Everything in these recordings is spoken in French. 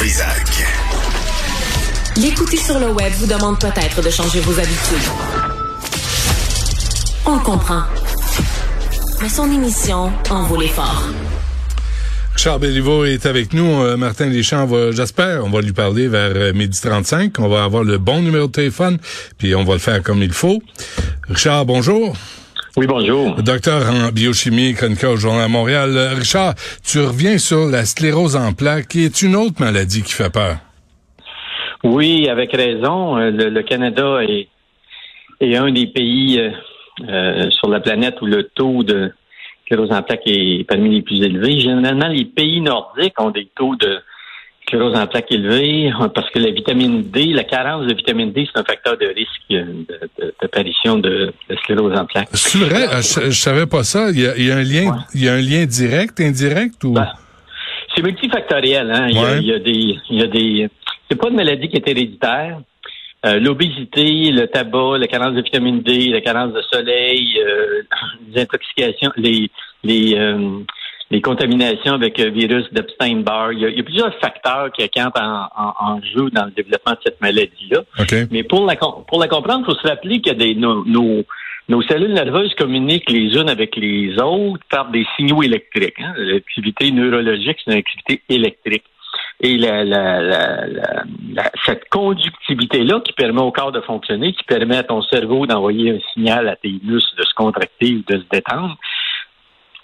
Trisac. L'écouter sur le web vous demande peut-être de changer vos habitudes. On le comprend. Mais son émission en vaut l'effort. Charles Béliveau est avec nous. Euh, Martin Deschamps, va, j'espère, on va lui parler vers euh, midi 35. On va avoir le bon numéro de téléphone, puis on va le faire comme il faut. Richard, bonjour. Oui, bonjour. Docteur en biochimie, chroniqueur au Journal de Montréal. Euh, Richard, tu reviens sur la sclérose en plaques, qui est une autre maladie qui fait peur. Oui, avec raison. Le, Canada est, est, un des pays sur la planète où le taux de sclérose en plaques est parmi les plus élevés. Généralement, les pays nordiques ont des taux de sclérose en plaques élevés parce que la vitamine D, la carence de vitamine D, c'est un facteur de risque d'apparition de, sclérose en plaques. C'est vrai? Ah, je, savais pas ça. Il y a, un lien, il y a un lien direct, indirect ou? Ben, c'est multifactoriel, hein. Il, y a, des, il y a des, c'est pas une maladie qui est héréditaire. Euh, l'obésité, le tabac, la carence de vitamine D, la carence de soleil, euh, les intoxications, les les, euh, les contaminations avec le virus d'Epstein-Barr. Il, y a plusieurs facteurs qui entrent en, jeu dans le développement de cette maladie-là. Mais pour la pour la comprendre, il faut se rappeler que des, nos, nos, nos cellules nerveuses communiquent les unes avec les autres par des signaux électriques. Hein. L'activité neurologique, c'est une activité électrique. Et la, la, la, cette conductivité-là qui permet au corps de fonctionner, qui permet à ton cerveau d'envoyer un signal à tes muscles de se contracter ou de se détendre,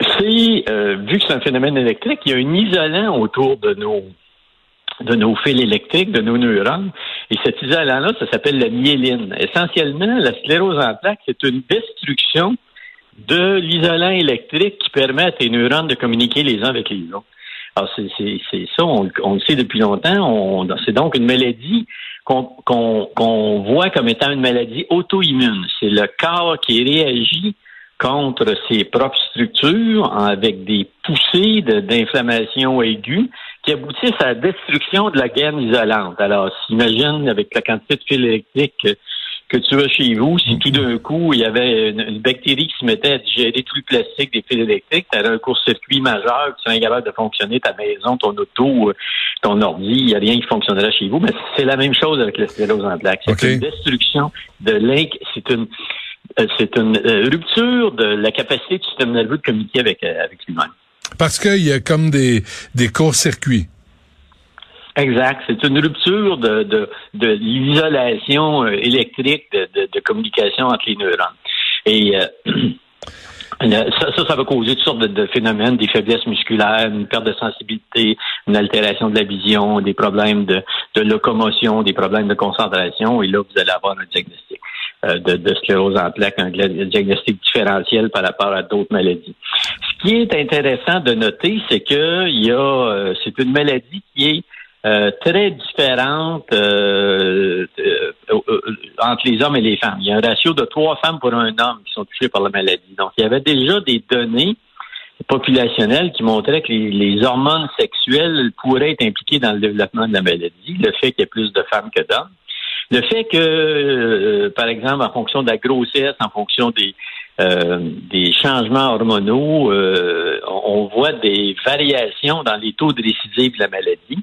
c'est, euh, vu que c'est un phénomène électrique, il y a un isolant autour de nos de nos fils électriques, de nos neurones. Et cet isolant-là, ça s'appelle la myéline. Essentiellement, la sclérose en plaques, c'est une destruction de l'isolant électrique qui permet à tes neurones de communiquer les uns avec les autres. Alors, c'est ça, on, le sait depuis longtemps. C'est donc une maladie qu'on voit comme étant une maladie auto-immune. C'est le corps qui réagit contre ses propres structures avec des poussées d'inflammation aiguë qui aboutissent à la destruction de la gaine isolante. Alors, s'imagine avec la quantité de fils électriques que tu as chez vous, si tout d'un coup, il y avait une, bactérie qui se mettait à digérer tout le plastique des fils électriques, tu un court-circuit majeur, tu serais incapable de fonctionner ta maison, ton auto, ton ordi, il n'y a rien qui fonctionnerait chez vous. Mais c'est la même chose avec la sclérose en plaques. C'est une destruction de l'inc... C'est une euh, c'est une euh, rupture de la capacité du système nerveux de communiquer avec, euh, avec lui-même. Parce qu'il y a comme des, des courts-circuits. Exact. C'est une rupture de, de, de l'isolation électrique de, de, communication entre les neurones. Et ça, ça, va causer toutes sortes de, phénomènes, des faiblesses musculaires, une perte de sensibilité, une altération de la vision, des problèmes de, de locomotion, des problèmes de concentration. Et là, vous allez avoir un diagnostic. Euh, de, sclérose en plaques, un diagnostic différentiel par rapport à d'autres maladies. Ce qui est intéressant de noter, c'est que il y a, euh, c'est une maladie qui est euh, très différente entre les hommes et les femmes. Il y a un ratio de trois femmes pour un homme qui sont touchés par la maladie. Donc, il y avait déjà des données populationnelles qui montraient que les hormones sexuelles pourraient être impliquées dans le développement de la maladie, le fait qu'il y ait plus de femmes que d'hommes. Le fait que, euh, par exemple, en fonction de la grossesse, en fonction des, euh, des changements hormonaux, euh, on voit des variations dans les taux de récidive de la maladie.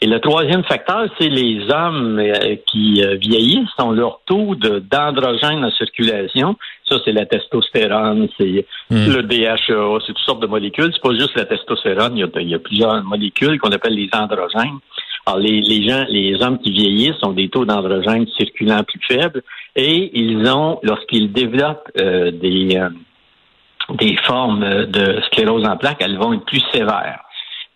Et le troisième facteur, c'est les hommes qui vieillissent ont leur taux d'androgène en circulation. Ça, c'est la testostérone, c'est hmm. le DHA, c'est toutes sortes de molécules. C'est pas juste la testostérone, il y a, il y a plusieurs molécules qu'on appelle les androgènes. Alors, les, gens, les hommes qui vieillissent ont des taux d'androgène circulant plus faibles et ils ont, lorsqu'ils développent euh, des, euh, des formes de sclérose en plaques, elles vont être plus sévères.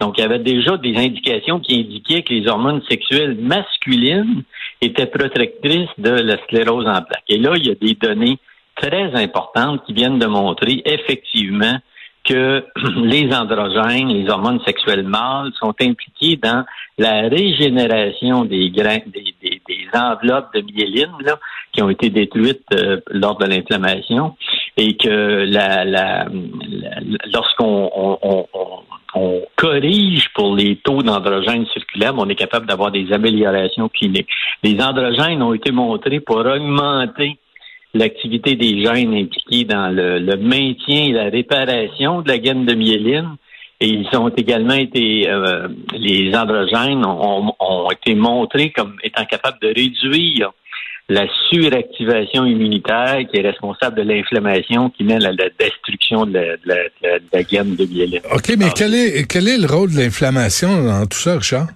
Donc, il y avait déjà des indications qui indiquaient que les hormones sexuelles masculines étaient protectrices de la sclérose en plaques. Et là, il y a des données très importantes qui viennent de montrer effectivement que les androgènes, les hormones sexuelles mâles, sont impliqués dans la régénération des grains, des, des, enveloppes de myéline là, qui ont été détruites euh, lors de l'inflammation, et que la, la, lorsqu'on on, on, corrige pour les taux d'androgènes circulaires, on est capable d'avoir des améliorations cliniques. Les androgènes ont été montrés pour augmenter l'activité des gènes impliqués dans le, maintien et la réparation de la gaine de myéline Et ils ont également été, euh, les androgènes ont, ont, été montrés comme étant capables de réduire la suractivation immunitaire qui est responsable de l'inflammation qui mène à la destruction de la, de la, gamme de myéline. OK, mais quel, est, quel est le rôle de l'inflammation dans tout ça, Richard?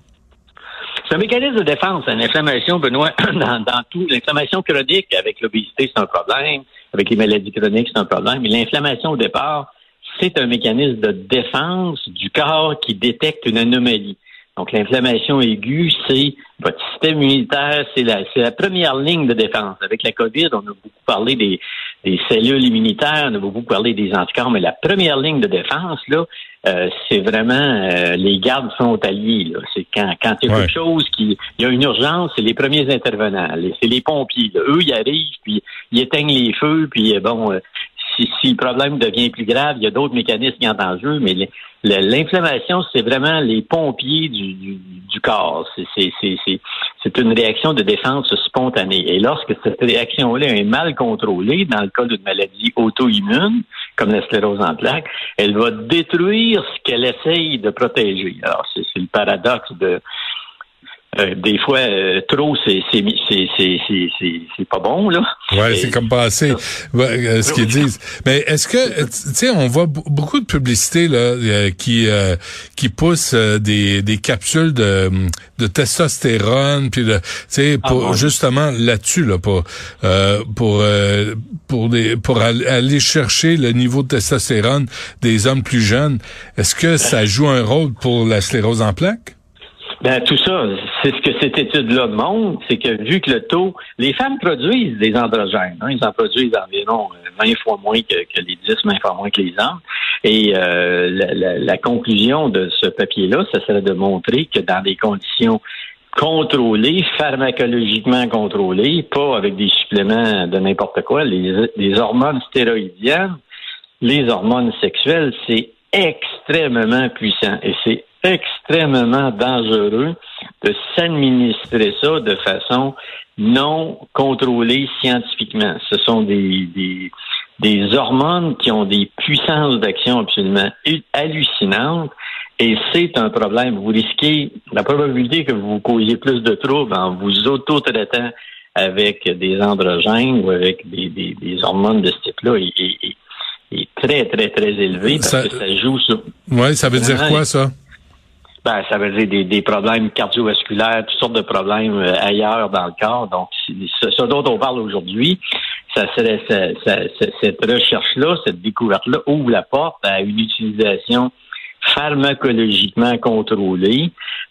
C'est un mécanisme de défense. L'inflammation, Benoît, dans, tout, l'inflammation chronique avec l'obésité, c'est un problème. Avec les maladies chroniques, c'est un problème. Mais l'inflammation, au départ, c'est un mécanisme de défense du corps qui détecte une anomalie. Donc, l'inflammation aiguë, c'est votre système immunitaire, c'est la première ligne de défense. Avec la COVID, on a beaucoup parlé des, cellules immunitaires, on a beaucoup parlé des anticorps, mais la première ligne de défense, là, euh, c'est vraiment euh, les gardes frontaliers. C'est quand, quand il y a quelque chose qui, il y a une urgence, c'est les premiers intervenants, c'est les pompiers. Eux, ils arrivent, puis ils éteignent les feux, puis euh, bon, si, si, le problème devient plus grave, il y a d'autres mécanismes qui entrent en jeu, mais l'inflammation, c'est vraiment les pompiers du, du, du corps. C'est une réaction de défense spontanée. Et lorsque cette réaction-là est mal contrôlée, dans le cas d'une maladie auto-immune, comme la sclérose en plaques, elle va détruire ce qu'elle essaye de protéger. Alors, c'est le paradoxe de euh, des fois, euh, trop, c'est c'est c'est pas bon là. Ouais, c'est comme pas assez. Euh, ce qu'ils disent. Mais est-ce que tu sais, on voit beaucoup de publicités là qui qui poussent des des capsules de de testostérone puis tu sais ah pour justement là-dessus là pour pour pour des pour aller chercher le niveau de testostérone des hommes plus jeunes. Est-ce que ça joue un rôle pour la sclérose en plaques? Ben, tout ça, c'est ce que cette étude-là montre, c'est que vu que le taux, les femmes produisent des androgènes, hein, ils en produisent environ 20 euh, fois moins que, les 10, 20 fois moins que les hommes. Et euh, la, la, conclusion de ce papier-là, ce serait de montrer que dans des conditions contrôlées, pharmacologiquement contrôlées, pas avec des suppléments de n'importe quoi, les, les hormones stéroïdiennes, les hormones sexuelles, c'est extrêmement puissant et c'est extrêmement dangereux de s'administrer ça de façon non contrôlée scientifiquement. Ce sont des, des, des hormones qui ont des puissances d'action absolument hallucinantes et c'est un problème. Vous risquez la probabilité que vous causiez plus de troubles en vous auto-traitant avec des androgènes ou avec des, des, des hormones de ce type-là est, très, très, très élevée parce que ça joue sur... Oui, ça veut dire quoi, ça? Ben, ça veut dire des, des, problèmes cardiovasculaires, toutes sortes de problèmes euh, ailleurs dans le corps. Donc, ce, dont on parle aujourd'hui, ça serait cette recherche-là, cette découverte-là ouvre la porte à une utilisation pharmacologiquement contrôlée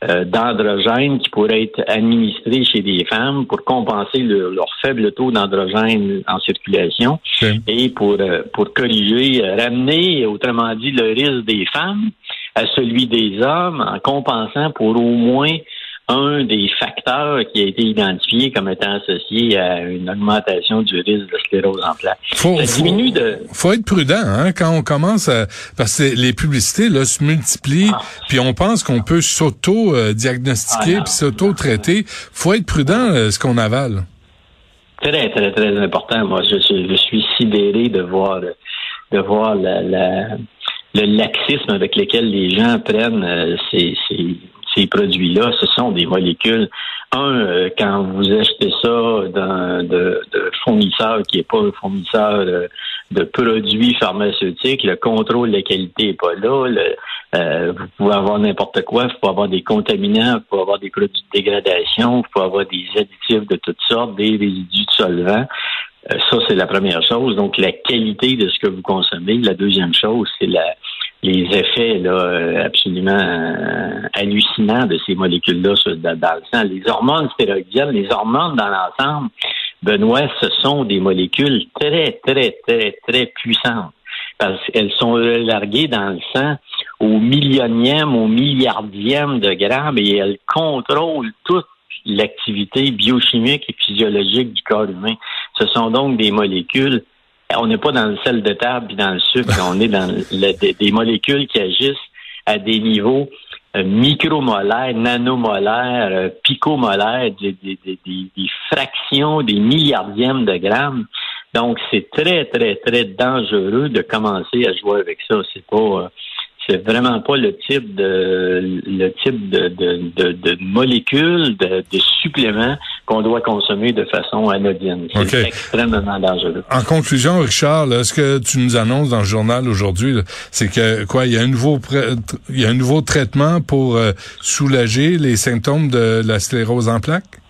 euh, d'androgènes qui pourraient être administrés chez des femmes pour compenser leur faible taux d'androgène en circulation et pour, euh, pour corriger, ramener, autrement dit, le risque des femmes à celui des hommes en compensant pour au moins un des facteurs qui a été identifié comme étant associé à une augmentation du risque de sclérose en plaques. Faut, faut, être prudent hein, quand on commence à parce que les publicités là se multiplient, ah. puis on pense qu'on peut s'auto-diagnostiquer ah, puis s'auto-traiter. Faut être prudent euh, ce qu'on avale. Très très très important. Moi, je, je suis sidéré de voir de voir la, la le laxisme avec lequel les gens prennent euh, ces, ces, ces produits-là, ce sont des molécules. Un, euh, quand vous achetez ça d'un de, de fournisseur qui n'est pas un fournisseur de, produits pharmaceutiques, le contrôle de qualité n'est pas là. Euh, vous pouvez avoir n'importe quoi, vous pouvez avoir des contaminants, vous pouvez avoir des produits de dégradation, vous pouvez avoir des additifs de toutes sortes, des résidus de solvants. Euh, ça, c'est la première chose. Donc, la qualité de ce que vous consommez. La deuxième chose, c'est la, les effets là, euh, absolument euh, hallucinants de ces molécules-là dans le sang. Les hormones stéroïdiennes, les hormones dans l'ensemble, Benoît, ce sont des molécules très, très, très, très puissantes parce qu'elles sont larguées dans le sang au millionième, au milliardième de grammes et elles contrôlent toute l'activité biochimique et physiologique du corps humain. Ce sont donc des molécules. On n'est pas dans le sel de table puis dans le sucre, on est dans des, molécules qui agissent à des niveaux euh, micromolaires, nanomolaires, euh, picomolaires, des, fractions, des milliardièmes de grammes. Donc, c'est très, très, très dangereux de commencer à jouer avec ça. C'est pas, euh, c'est vraiment pas le type de le type de, de, de, molécules, de, de suppléments qu'on doit consommer de façon anodine. C'est extrêmement dangereux. En conclusion, Richard, ce que tu nous annonces dans le journal aujourd'hui, c'est que quoi, il y a un nouveau il y a un nouveau traitement pour euh, soulager les symptômes de la sclérose en plaques?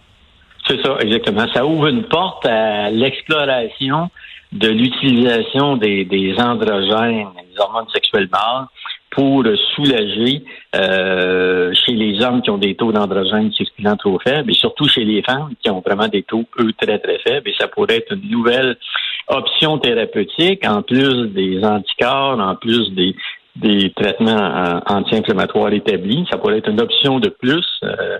C'est ça, exactement. Ça ouvre une porte à l'exploration de l'utilisation des, des androgènes, des hormones sexuelles mâles, pour soulager euh, chez les hommes qui ont des taux d'androgènes circulant trop faibles et surtout chez les femmes qui ont vraiment des taux, eux, très, très faibles. Et ça pourrait être une nouvelle option thérapeutique en plus des anticorps, en plus des, des traitements anti-inflammatoires établis. Ça pourrait être une option de plus. Euh,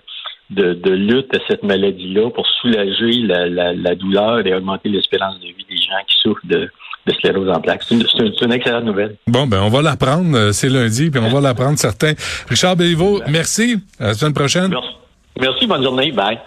de, lutte à cette maladie-là pour soulager la, la, la, douleur et augmenter l'espérance de vie des gens qui souffrent de, de sclérose en plaques. C'est une, une, excellente nouvelle. Bon, ben on va l'apprendre. Euh, c'est lundi, puis on va l'apprendre certains. Richard Béliveau, merci. À la semaine prochaine. Merci. merci. Bonne journée. Bye.